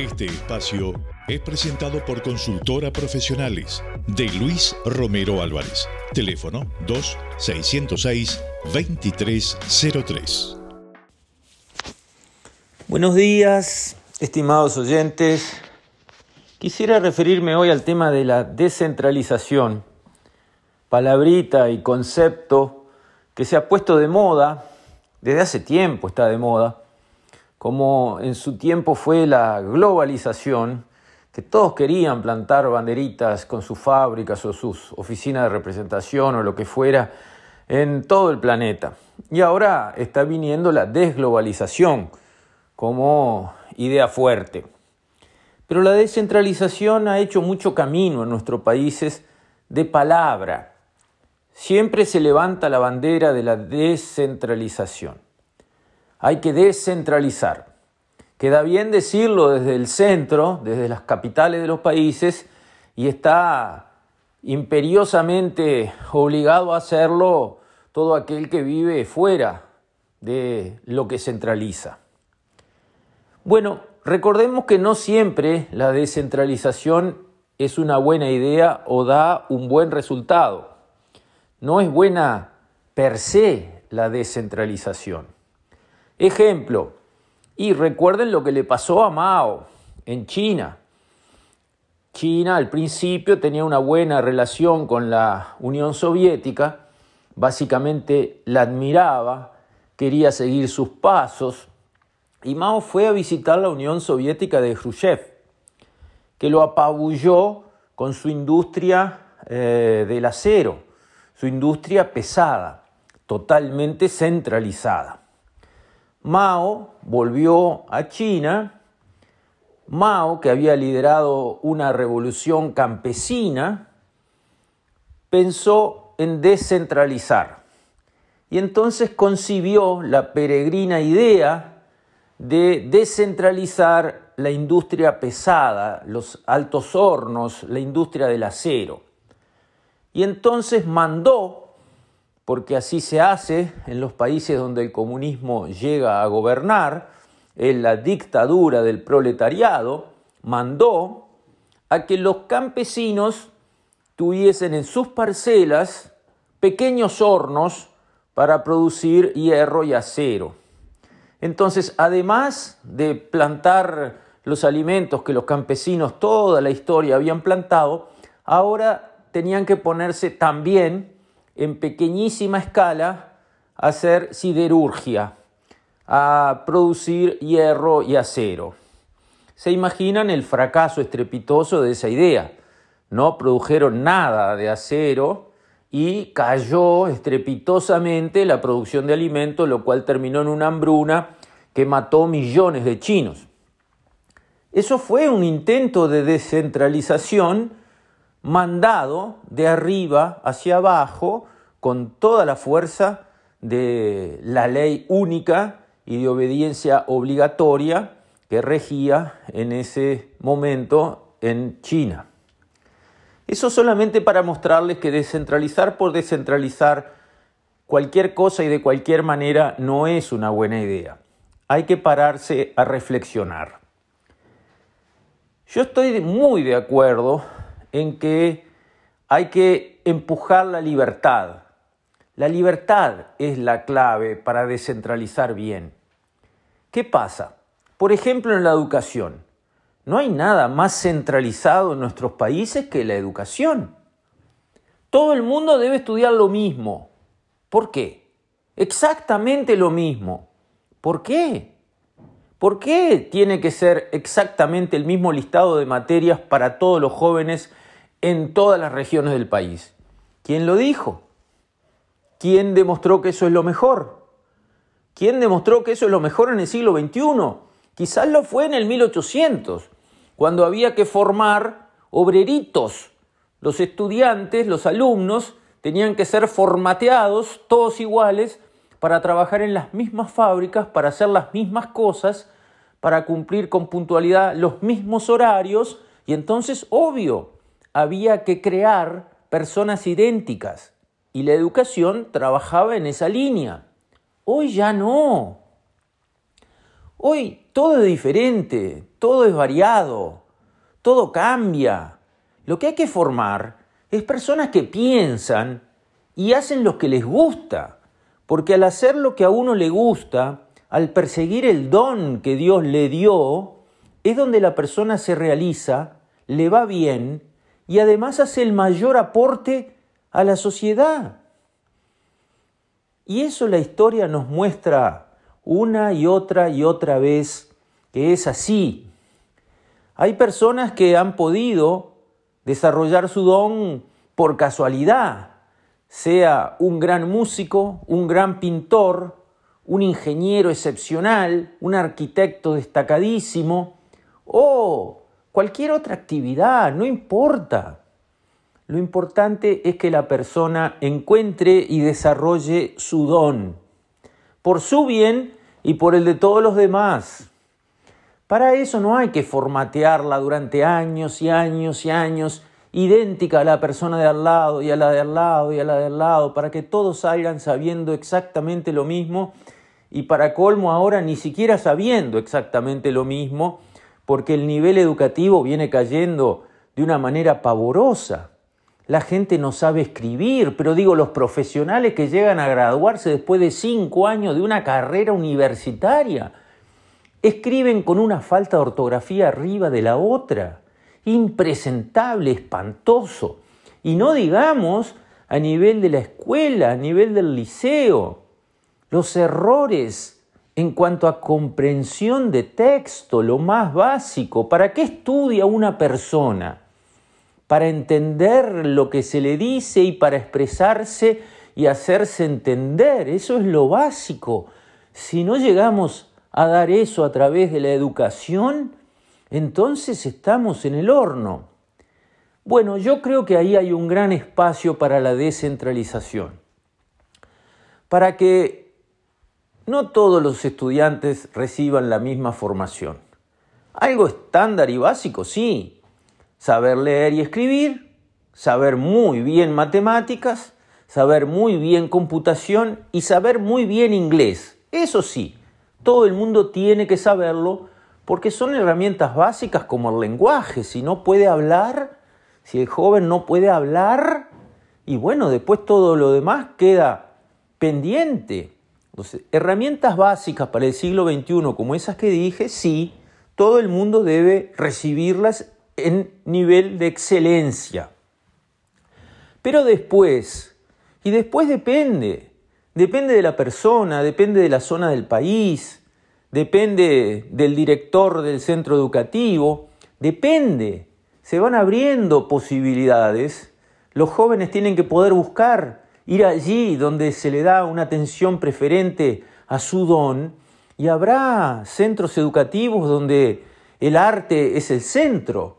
Este espacio es presentado por Consultora Profesionales de Luis Romero Álvarez. Teléfono 2-606-2303. Buenos días, estimados oyentes. Quisiera referirme hoy al tema de la descentralización, palabrita y concepto que se ha puesto de moda, desde hace tiempo está de moda, como en su tiempo fue la globalización, que todos querían plantar banderitas con sus fábricas o sus oficinas de representación o lo que fuera en todo el planeta. Y ahora está viniendo la desglobalización como idea fuerte. Pero la descentralización ha hecho mucho camino en nuestros países de palabra. Siempre se levanta la bandera de la descentralización. Hay que descentralizar. Queda bien decirlo desde el centro, desde las capitales de los países, y está imperiosamente obligado a hacerlo todo aquel que vive fuera de lo que centraliza. Bueno, recordemos que no siempre la descentralización es una buena idea o da un buen resultado. No es buena per se la descentralización. Ejemplo, y recuerden lo que le pasó a Mao en China. China al principio tenía una buena relación con la Unión Soviética, básicamente la admiraba, quería seguir sus pasos, y Mao fue a visitar la Unión Soviética de Khrushchev, que lo apabulló con su industria eh, del acero, su industria pesada, totalmente centralizada. Mao volvió a China. Mao, que había liderado una revolución campesina, pensó en descentralizar. Y entonces concibió la peregrina idea de descentralizar la industria pesada, los altos hornos, la industria del acero. Y entonces mandó porque así se hace en los países donde el comunismo llega a gobernar, en la dictadura del proletariado, mandó a que los campesinos tuviesen en sus parcelas pequeños hornos para producir hierro y acero. Entonces, además de plantar los alimentos que los campesinos toda la historia habían plantado, ahora tenían que ponerse también en pequeñísima escala hacer siderurgia, a producir hierro y acero. ¿Se imaginan el fracaso estrepitoso de esa idea? No produjeron nada de acero y cayó estrepitosamente la producción de alimentos, lo cual terminó en una hambruna que mató millones de chinos. Eso fue un intento de descentralización mandado de arriba hacia abajo con toda la fuerza de la ley única y de obediencia obligatoria que regía en ese momento en China. Eso solamente para mostrarles que descentralizar por descentralizar cualquier cosa y de cualquier manera no es una buena idea. Hay que pararse a reflexionar. Yo estoy muy de acuerdo en que hay que empujar la libertad. La libertad es la clave para descentralizar bien. ¿Qué pasa? Por ejemplo, en la educación. No hay nada más centralizado en nuestros países que la educación. Todo el mundo debe estudiar lo mismo. ¿Por qué? Exactamente lo mismo. ¿Por qué? ¿Por qué tiene que ser exactamente el mismo listado de materias para todos los jóvenes en todas las regiones del país. ¿Quién lo dijo? ¿Quién demostró que eso es lo mejor? ¿Quién demostró que eso es lo mejor en el siglo XXI? Quizás lo fue en el 1800, cuando había que formar obreritos. Los estudiantes, los alumnos, tenían que ser formateados, todos iguales, para trabajar en las mismas fábricas, para hacer las mismas cosas, para cumplir con puntualidad los mismos horarios, y entonces, obvio, había que crear personas idénticas y la educación trabajaba en esa línea. Hoy ya no. Hoy todo es diferente. todo es variado, todo cambia. Lo que hay que formar es personas que piensan y hacen lo que les gusta, porque al hacer lo que a uno le gusta, al perseguir el don que Dios le dio, es donde la persona se realiza, le va bien y además hace el mayor aporte a la sociedad. Y eso la historia nos muestra una y otra y otra vez que es así. Hay personas que han podido desarrollar su don por casualidad, sea un gran músico, un gran pintor, un ingeniero excepcional, un arquitecto destacadísimo o cualquier otra actividad, no importa. Lo importante es que la persona encuentre y desarrolle su don, por su bien y por el de todos los demás. Para eso no hay que formatearla durante años y años y años, idéntica a la persona de al lado y a la de al lado y a la de al lado, para que todos salgan sabiendo exactamente lo mismo y para colmo ahora ni siquiera sabiendo exactamente lo mismo, porque el nivel educativo viene cayendo de una manera pavorosa. La gente no sabe escribir, pero digo, los profesionales que llegan a graduarse después de cinco años de una carrera universitaria, escriben con una falta de ortografía arriba de la otra. Impresentable, espantoso. Y no digamos a nivel de la escuela, a nivel del liceo. Los errores en cuanto a comprensión de texto, lo más básico. ¿Para qué estudia una persona? para entender lo que se le dice y para expresarse y hacerse entender. Eso es lo básico. Si no llegamos a dar eso a través de la educación, entonces estamos en el horno. Bueno, yo creo que ahí hay un gran espacio para la descentralización, para que no todos los estudiantes reciban la misma formación. Algo estándar y básico, sí, saber leer y escribir, saber muy bien matemáticas, saber muy bien computación y saber muy bien inglés. Eso sí, todo el mundo tiene que saberlo porque son herramientas básicas como el lenguaje. Si no puede hablar, si el joven no puede hablar, y bueno, después todo lo demás queda pendiente. Entonces, herramientas básicas para el siglo XXI como esas que dije, sí, todo el mundo debe recibirlas en nivel de excelencia. Pero después, y después depende, depende de la persona, depende de la zona del país, depende del director del centro educativo, depende, se van abriendo posibilidades, los jóvenes tienen que poder buscar, ir allí donde se le da una atención preferente a su don, y habrá centros educativos donde el arte es el centro,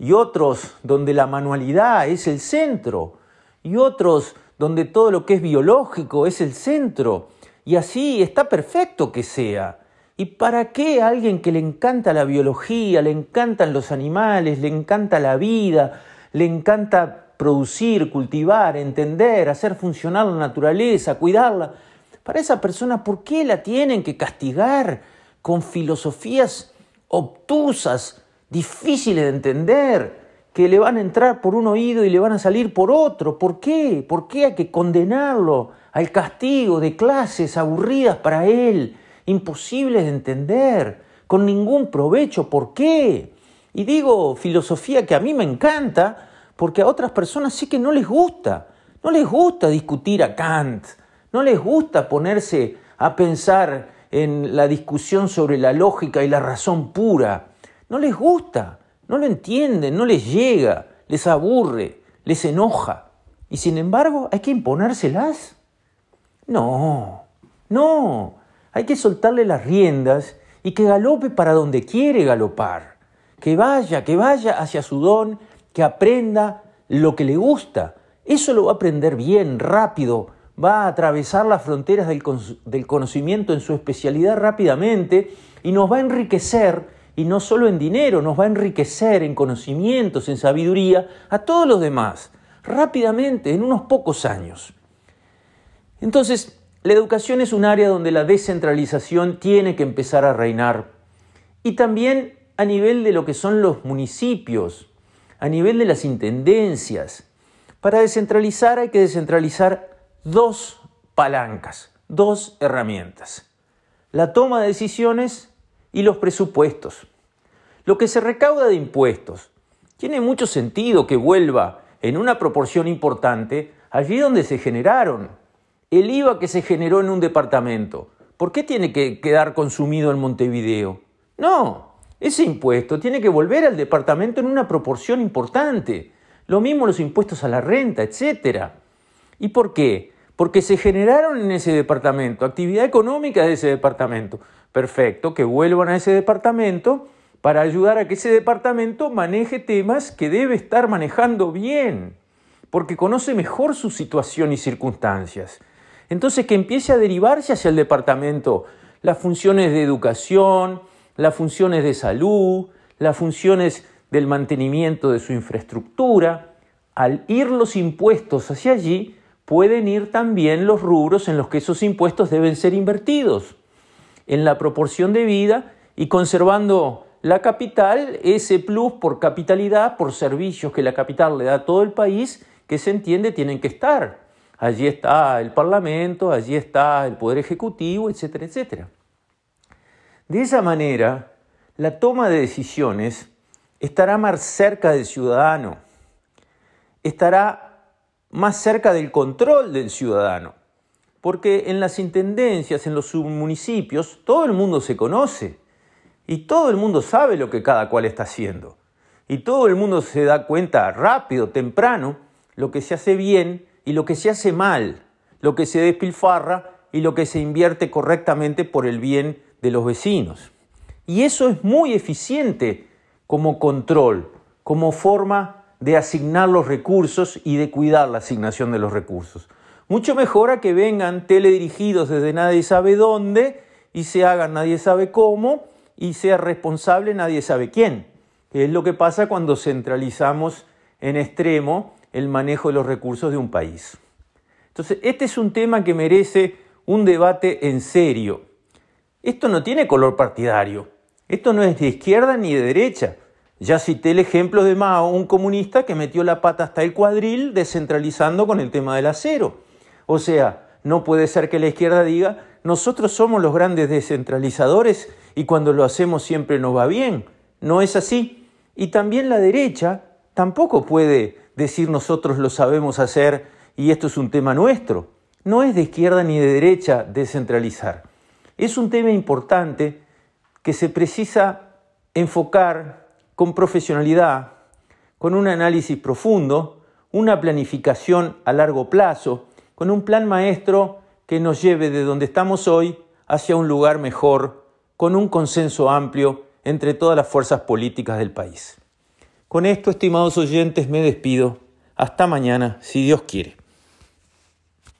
y otros donde la manualidad es el centro, y otros donde todo lo que es biológico es el centro, y así está perfecto que sea. ¿Y para qué a alguien que le encanta la biología, le encantan los animales, le encanta la vida, le encanta producir, cultivar, entender, hacer funcionar la naturaleza, cuidarla? Para esa persona, ¿por qué la tienen que castigar con filosofías obtusas, difíciles de entender, que le van a entrar por un oído y le van a salir por otro. ¿Por qué? ¿Por qué hay que condenarlo al castigo de clases aburridas para él, imposibles de entender, con ningún provecho? ¿Por qué? Y digo filosofía que a mí me encanta, porque a otras personas sí que no les gusta. No les gusta discutir a Kant, no les gusta ponerse a pensar en la discusión sobre la lógica y la razón pura. No les gusta, no lo entienden, no les llega, les aburre, les enoja. Y sin embargo, hay que imponérselas. No, no, hay que soltarle las riendas y que galope para donde quiere galopar. Que vaya, que vaya hacia su don, que aprenda lo que le gusta. Eso lo va a aprender bien, rápido, va a atravesar las fronteras del, del conocimiento en su especialidad rápidamente y nos va a enriquecer y no solo en dinero, nos va a enriquecer en conocimientos, en sabiduría, a todos los demás, rápidamente, en unos pocos años. Entonces, la educación es un área donde la descentralización tiene que empezar a reinar y también a nivel de lo que son los municipios, a nivel de las intendencias. Para descentralizar hay que descentralizar dos palancas, dos herramientas. La toma de decisiones y los presupuestos. Lo que se recauda de impuestos tiene mucho sentido que vuelva en una proporción importante allí donde se generaron. El IVA que se generó en un departamento, ¿por qué tiene que quedar consumido en Montevideo? No, ese impuesto tiene que volver al departamento en una proporción importante. Lo mismo los impuestos a la renta, etc. ¿Y por qué? Porque se generaron en ese departamento, actividad económica de ese departamento. Perfecto, que vuelvan a ese departamento para ayudar a que ese departamento maneje temas que debe estar manejando bien, porque conoce mejor su situación y circunstancias. Entonces que empiece a derivarse hacia el departamento las funciones de educación, las funciones de salud, las funciones del mantenimiento de su infraestructura. Al ir los impuestos hacia allí, pueden ir también los rubros en los que esos impuestos deben ser invertidos, en la proporción de vida y conservando la capital, ese plus por capitalidad, por servicios que la capital le da a todo el país, que se entiende tienen que estar. Allí está el Parlamento, allí está el Poder Ejecutivo, etcétera, etcétera. De esa manera, la toma de decisiones estará más cerca del ciudadano, estará más cerca del control del ciudadano, porque en las intendencias, en los submunicipios, todo el mundo se conoce. Y todo el mundo sabe lo que cada cual está haciendo. Y todo el mundo se da cuenta rápido, temprano, lo que se hace bien y lo que se hace mal, lo que se despilfarra y lo que se invierte correctamente por el bien de los vecinos. Y eso es muy eficiente como control, como forma de asignar los recursos y de cuidar la asignación de los recursos. Mucho mejor a que vengan teledirigidos desde nadie sabe dónde y se hagan nadie sabe cómo y sea responsable nadie sabe quién, es lo que pasa cuando centralizamos en extremo el manejo de los recursos de un país. Entonces, este es un tema que merece un debate en serio. Esto no tiene color partidario, esto no es de izquierda ni de derecha. Ya cité el ejemplo de Mao, un comunista que metió la pata hasta el cuadril descentralizando con el tema del acero. O sea, no puede ser que la izquierda diga, nosotros somos los grandes descentralizadores y cuando lo hacemos siempre nos va bien. No es así. Y también la derecha tampoco puede decir nosotros lo sabemos hacer y esto es un tema nuestro. No es de izquierda ni de derecha descentralizar. Es un tema importante que se precisa enfocar con profesionalidad, con un análisis profundo, una planificación a largo plazo, con un plan maestro que nos lleve de donde estamos hoy hacia un lugar mejor con un consenso amplio entre todas las fuerzas políticas del país. Con esto, estimados oyentes, me despido. Hasta mañana, si Dios quiere.